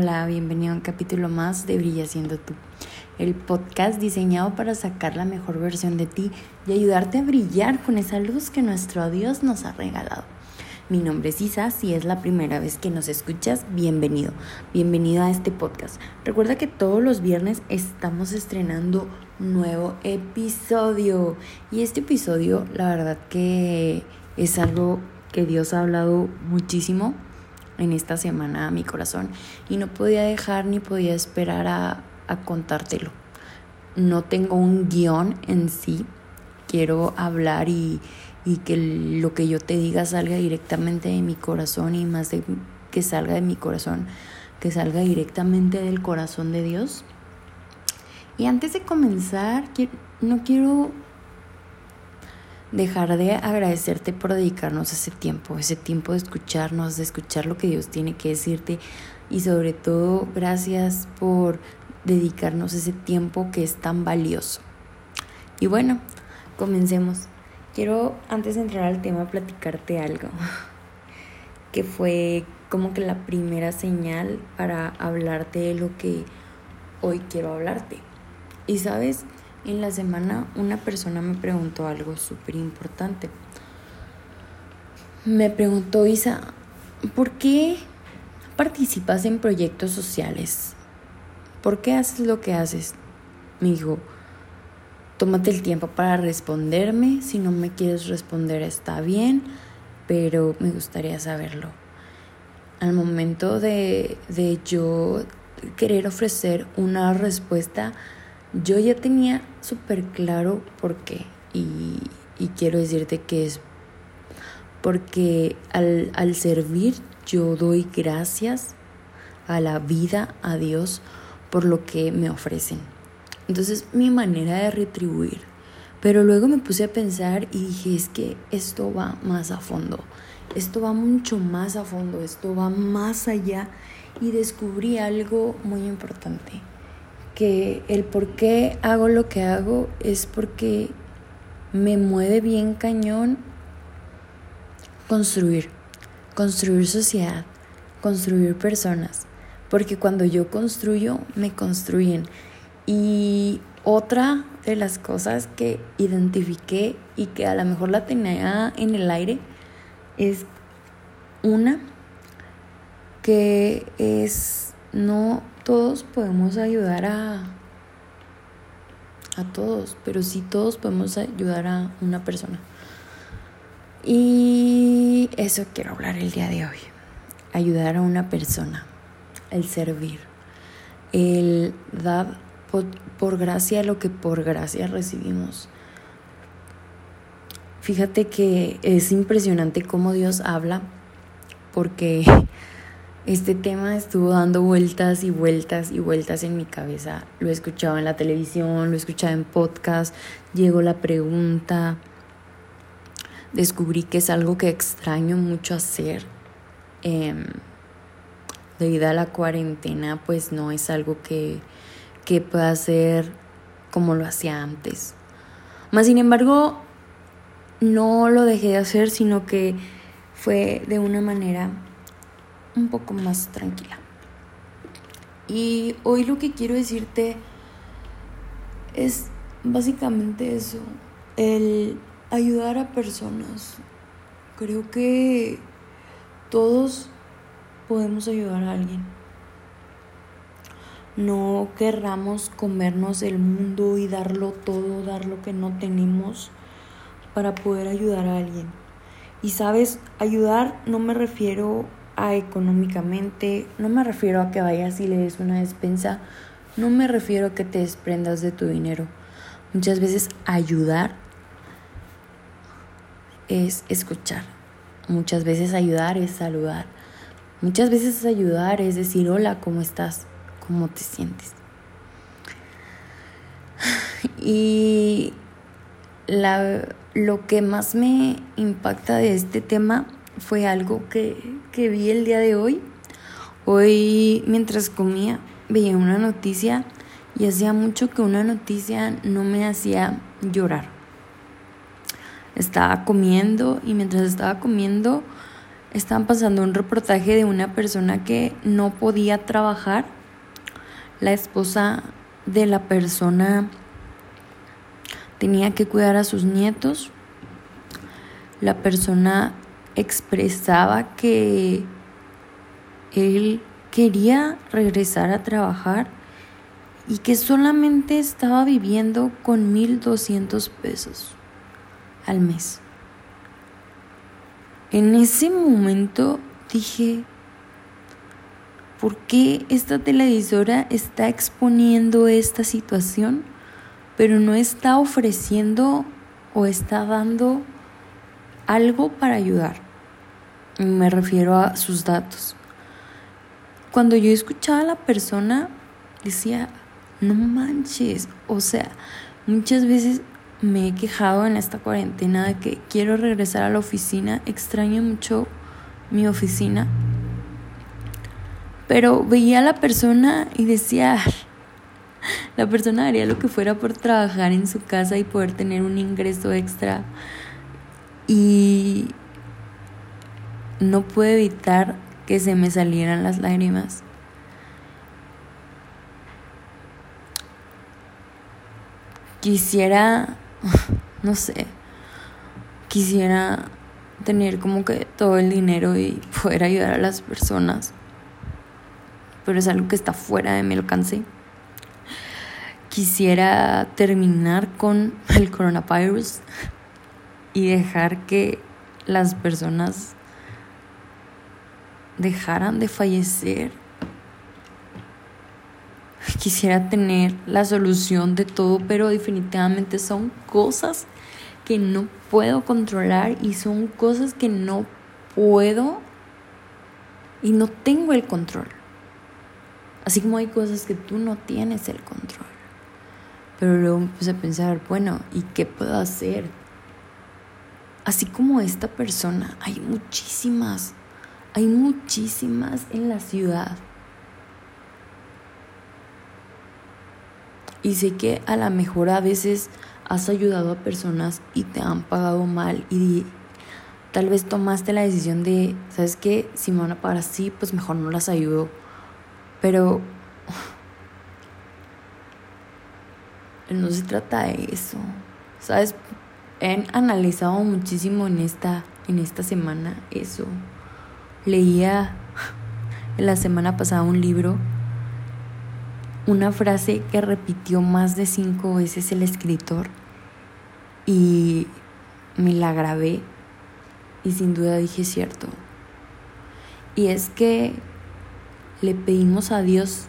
Hola, bienvenido a un capítulo más de Brilla siendo tú, el podcast diseñado para sacar la mejor versión de ti y ayudarte a brillar con esa luz que nuestro Dios nos ha regalado. Mi nombre es Isa, si es la primera vez que nos escuchas, bienvenido, bienvenido a este podcast. Recuerda que todos los viernes estamos estrenando nuevo episodio y este episodio la verdad que es algo que Dios ha hablado muchísimo en esta semana a mi corazón y no podía dejar ni podía esperar a, contártelo. No tengo un guion en sí, quiero hablar y, y, que lo que yo te diga salga directamente de mi corazón y más de que salga de mi corazón, que salga directamente del corazón de Dios. Y antes de comenzar, no quiero dejar de agradecerte por dedicarnos ese tiempo, ese tiempo de escucharnos, de escuchar lo que Dios tiene que decirte y sobre todo gracias por dedicarnos ese tiempo que es tan valioso. Y bueno, comencemos. Quiero antes de entrar al tema platicarte algo que fue como que la primera señal para hablarte de lo que hoy quiero hablarte. Y sabes, en la semana una persona me preguntó algo súper importante. Me preguntó, Isa, ¿por qué participas en proyectos sociales? ¿Por qué haces lo que haces? Me dijo, tómate el tiempo para responderme. Si no me quieres responder está bien, pero me gustaría saberlo. Al momento de, de yo querer ofrecer una respuesta, yo ya tenía súper claro por qué. Y, quiero decirte que es porque al, al servir yo doy gracias a la vida, a Dios, por lo que me ofrecen. Entonces mi manera de retribuir. Pero luego me puse a pensar y dije, es que esto va más a fondo, esto va mucho más a fondo, esto va más allá y descubrí algo muy importante que el por qué hago lo que hago es porque me mueve bien cañón construir, construir sociedad, construir personas, porque cuando yo construyo, me construyen. Y otra de las cosas que identifiqué y que a lo mejor la tenía en el aire es una que es no todos podemos ayudar a, a todos, pero sí todos podemos ayudar a una persona. Y eso quiero hablar el día de hoy. Ayudar a una persona, el servir, el dar por, por gracia lo que por gracia recibimos. Fíjate que es impresionante cómo Dios habla, porque este tema estuvo dando vueltas y vueltas y vueltas en mi cabeza. Lo he escuchado en la televisión, lo he escuchado en podcast, llegó la pregunta. Descubrí que es algo que extraño mucho hacer. Em, debido a la cuarentena, pues no es algo que, que pueda hacer como lo hacía antes. Más sin embargo, no lo dejé de hacer, sino que fue de una manera un poco más tranquila. Y hoy lo que quiero decirte es básicamente eso, el ayudar a personas. Creo que todos podemos ayudar a alguien. No querramos comernos el mundo y darlo todo, dar lo que no tenemos para poder ayudar a alguien. Y sabes, ayudar no me refiero económicamente, no me refiero a que vayas y le des una despensa, no me refiero a que te desprendas de tu dinero. Muchas veces ayudar es escuchar. Muchas veces ayudar es saludar. Muchas veces ayudar es decir, hola, ¿cómo estás? ¿Cómo te sientes? Y la, lo que más me impacta de este tema fue algo que, vi el día de hoy. Hoy mientras comía veía una noticia y hacía mucho que una noticia no me hacía llorar. Estaba comiendo y mientras estaba comiendo estaban pasando un reportaje de una persona que no podía trabajar. La esposa de la persona tenía que cuidar a sus nietos. La persona expresaba que él quería regresar a trabajar y que solamente estaba viviendo con 1.200 pesos al mes. En ese momento dije, ¿por qué esta televisora está exponiendo esta situación, pero no está ofreciendo o está dando algo para ayudar? Me refiero a sus datos. Cuando yo escuchaba a la persona, decía, no manches, o sea, muchas veces me he quejado en esta cuarentena de que quiero regresar a la oficina, extraño mucho mi oficina, pero veía a la persona y decía, la persona haría lo que fuera por trabajar en su casa y poder tener un ingreso extra y no puedo evitar que se me salieran las lágrimas. Quisiera no sé, quisiera tener como que todo el dinero y poder ayudar a las personas, pero es algo que está fuera de mi alcance. Quisiera terminar con el coronavirus y dejar que las personas dejaran de fallecer quisiera tener la solución de todo, pero definitivamente son cosas que no puedo controlar y son cosas que no puedo y no tengo el control. Así como hay cosas que tú no tienes el control. Pero luego puse a pensar, bueno, ¿y qué puedo hacer? Así como esta persona, hay muchísimas, hay muchísimas en la ciudad Y sé que a lo mejor a veces has ayudado a personas y te han pagado mal y tal vez tomaste la decisión de, ¿sabes qué? Si me van a pagar así, pues mejor no las ayudo. Pero no se trata de eso. ¿Sabes? He analizado muchísimo en esta, en esta semana eso. Leía la semana pasada un libro una frase que repitió más de cinco veces el escritor y me la grabé y sin duda dije cierto. Y es que le pedimos a Dios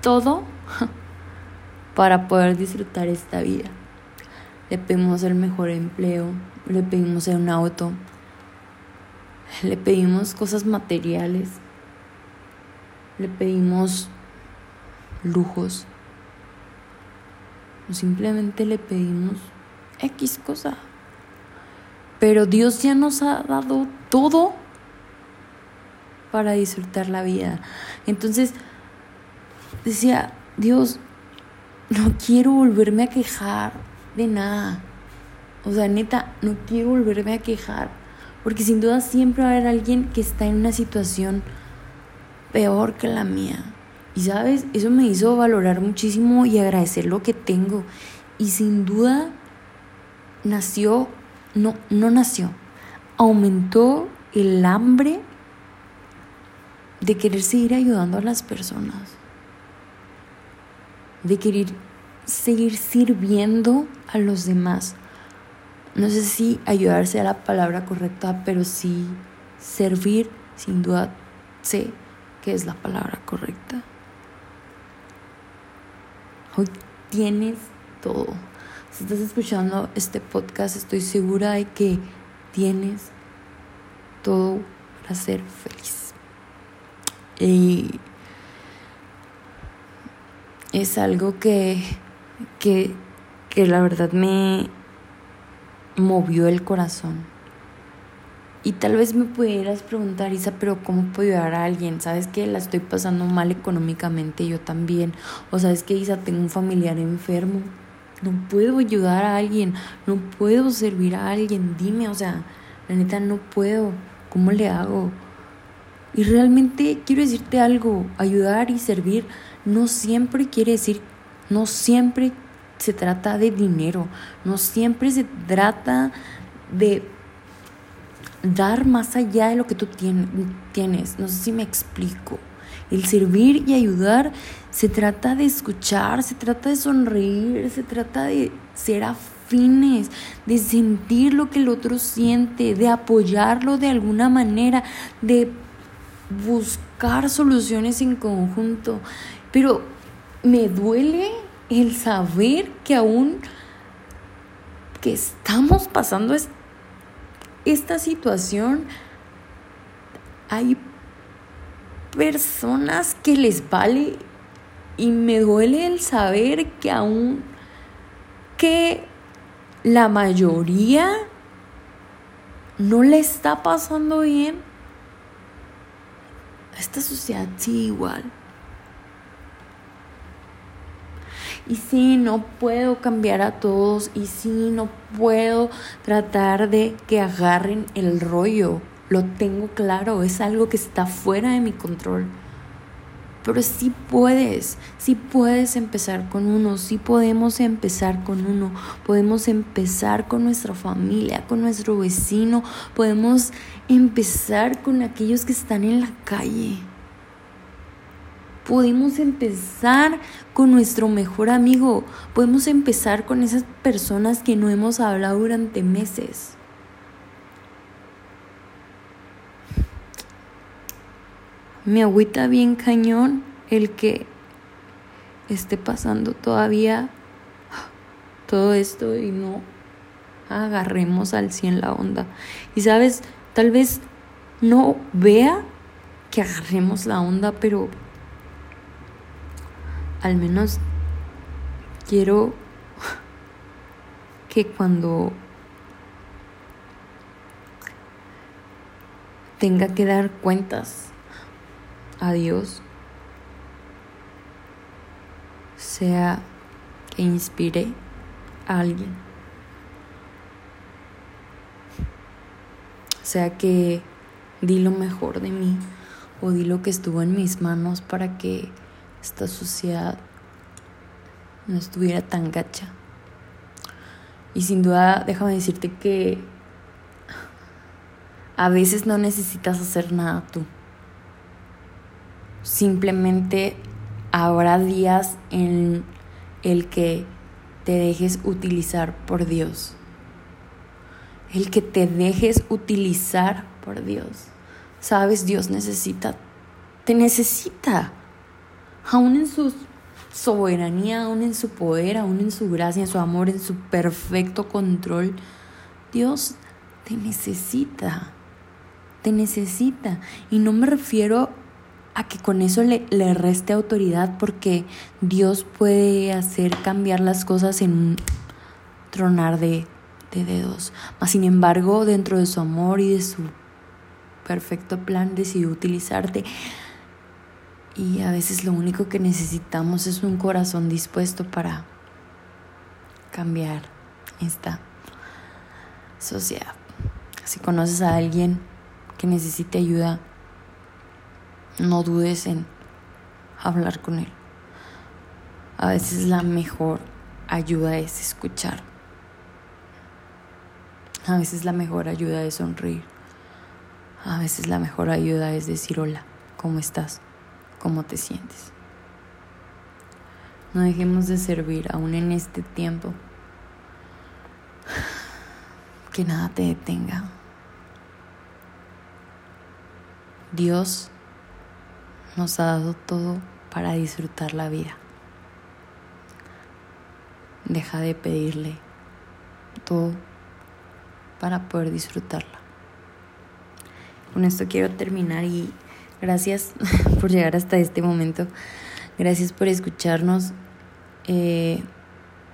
todo para poder disfrutar esta vida. Le pedimos el mejor empleo, le pedimos un auto, le pedimos cosas materiales, le pedimos lujos. O simplemente le pedimos X cosa. Pero Dios ya nos ha dado todo para disfrutar la vida. Entonces decía, Dios, no quiero volverme a quejar de nada. O sea, neta, no quiero volverme a quejar. Porque sin duda siempre va a haber alguien que está en una situación peor que la mía. Y sabes, eso me hizo valorar muchísimo y agradecer lo que tengo. Y sin duda nació, no, no nació, aumentó el hambre de querer seguir ayudando a las personas, de querer seguir sirviendo a los demás. No sé si ayudar sea la palabra correcta, pero sí servir, sin duda sé que es la palabra correcta. Hoy tienes todo. Si estás escuchando este podcast, estoy segura de que tienes todo para ser feliz. Y es algo que, que, que la verdad me movió el corazón. Y tal vez me pudieras preguntar, Isa, pero ¿cómo puedo ayudar a alguien? ¿Sabes que la estoy pasando mal económicamente? Yo también. O sabes que, Isa, tengo un familiar enfermo. No puedo ayudar a alguien. No puedo servir a alguien. Dime, o sea, la neta no puedo. ¿Cómo le hago? Y realmente quiero decirte algo, ayudar y servir no siempre quiere decir, no siempre se trata de dinero, no siempre se trata de dar más allá de lo que tú tienes. No sé si me explico. El servir y ayudar se trata de escuchar, se trata de sonreír, se trata de ser afines, de sentir lo que el otro siente, de apoyarlo de alguna manera, de buscar soluciones en conjunto. Pero me duele el saber que aún que estamos pasando esta situación, hay personas que les vale y me duele el saber que aún que la mayoría no le está pasando bien, esta sociedad sigue igual. Y sí, no puedo cambiar a todos. Y sí, no puedo tratar de que agarren el rollo. Lo tengo claro, es algo que está fuera de mi control. Pero sí puedes, sí puedes empezar con uno, sí podemos empezar con uno, podemos empezar con nuestra familia, con nuestro vecino, podemos empezar con aquellos que están en la calle. Podemos empezar con nuestro mejor amigo, podemos empezar con esas personas que no hemos hablado durante meses. Me agüita bien cañón el que esté pasando todavía todo esto y no agarremos al 100 la onda. Y sabes, tal vez no vea que agarremos la onda, pero al menos quiero que cuando tenga que dar cuentas a Dios sea que inspire a alguien. Sea que di lo mejor de mí o di lo que estuvo en mis manos para que esta sociedad no estuviera tan gacha. Y sin duda, déjame decirte que a veces no necesitas hacer nada tú. Simplemente habrá días en el que te dejes utilizar por Dios. El que te dejes utilizar por Dios. Sabes, Dios necesita, te necesita. Aún en su soberanía, aún en su poder, aún en su gracia, en su amor, en su perfecto control. Dios te necesita. Te necesita. Y no me refiero a que con eso le, le, reste autoridad porque Dios puede hacer cambiar las cosas en un tronar de, de dedos. Mas sin embargo, dentro de su amor y de su perfecto plan, decidió utilizarte. Y a veces lo único que necesitamos es un corazón dispuesto para cambiar esta sociedad. Si conoces a alguien que necesite ayuda, no dudes en hablar con Él. A veces la mejor ayuda es escuchar. A veces la mejor ayuda es sonreír. A veces la mejor ayuda es decir hola, ¿cómo estás? ¿Cómo te sientes? No dejemos de servir aún en este tiempo. Que nada te detenga. Dios nos ha dado todo para disfrutar la vida. Deja de pedirle todo para poder disfrutarla. Con esto quiero terminar y gracias por llegar hasta este momento. Gracias por escucharnos. Eh,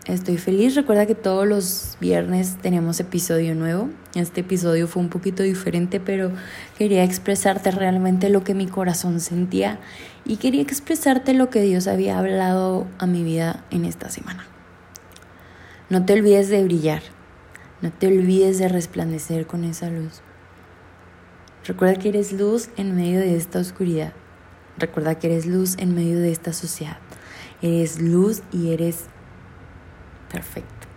Estoy feliz. Recuerda que todos los viernes tenemos episodio nuevo. Este episodio fue un poquito diferente, pero quería expresarte realmente lo que mi corazón sentía y quería expresarte lo que Dios había hablado a mi vida en esta semana. No te olvides de brillar. No te olvides de resplandecer con esa luz. Recuerda que eres luz en medio de esta oscuridad. Recuerda que eres luz en medio de esta sociedad. Eres luz y eres perfecto,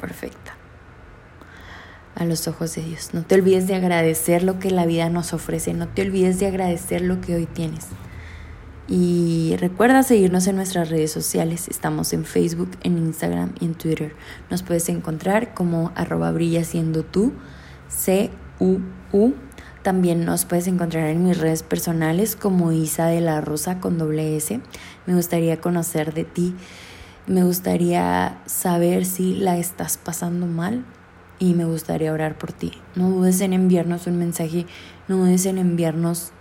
perfecta a los ojos de Dios. No te olvides de agradecer lo que la vida nos ofrece. No te olvides de agradecer lo que hoy tienes. Y recuerda seguirnos en nuestras redes sociales. Estamos en Facebook, en Instagram y en Twitter. Nos puedes encontrar como arroba brilla siendo tú, C-U-U. También nos puedes encontrar en mis redes personales como Isa de la Rosa con doble S. Me gustaría conocer de ti. Me gustaría saber si la estás pasando mal y me gustaría orar por ti. No dudes en enviarnos un mensaje, no dudes en enviarnos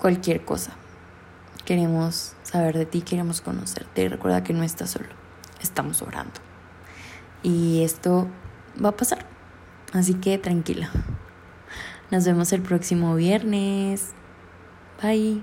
cualquier cosa. Queremos saber de ti, queremos conocerte. recuerda que no estás solo, estamos orando. Y esto va a pasar. Así que tranquila. Nos vemos el próximo viernes. Bye.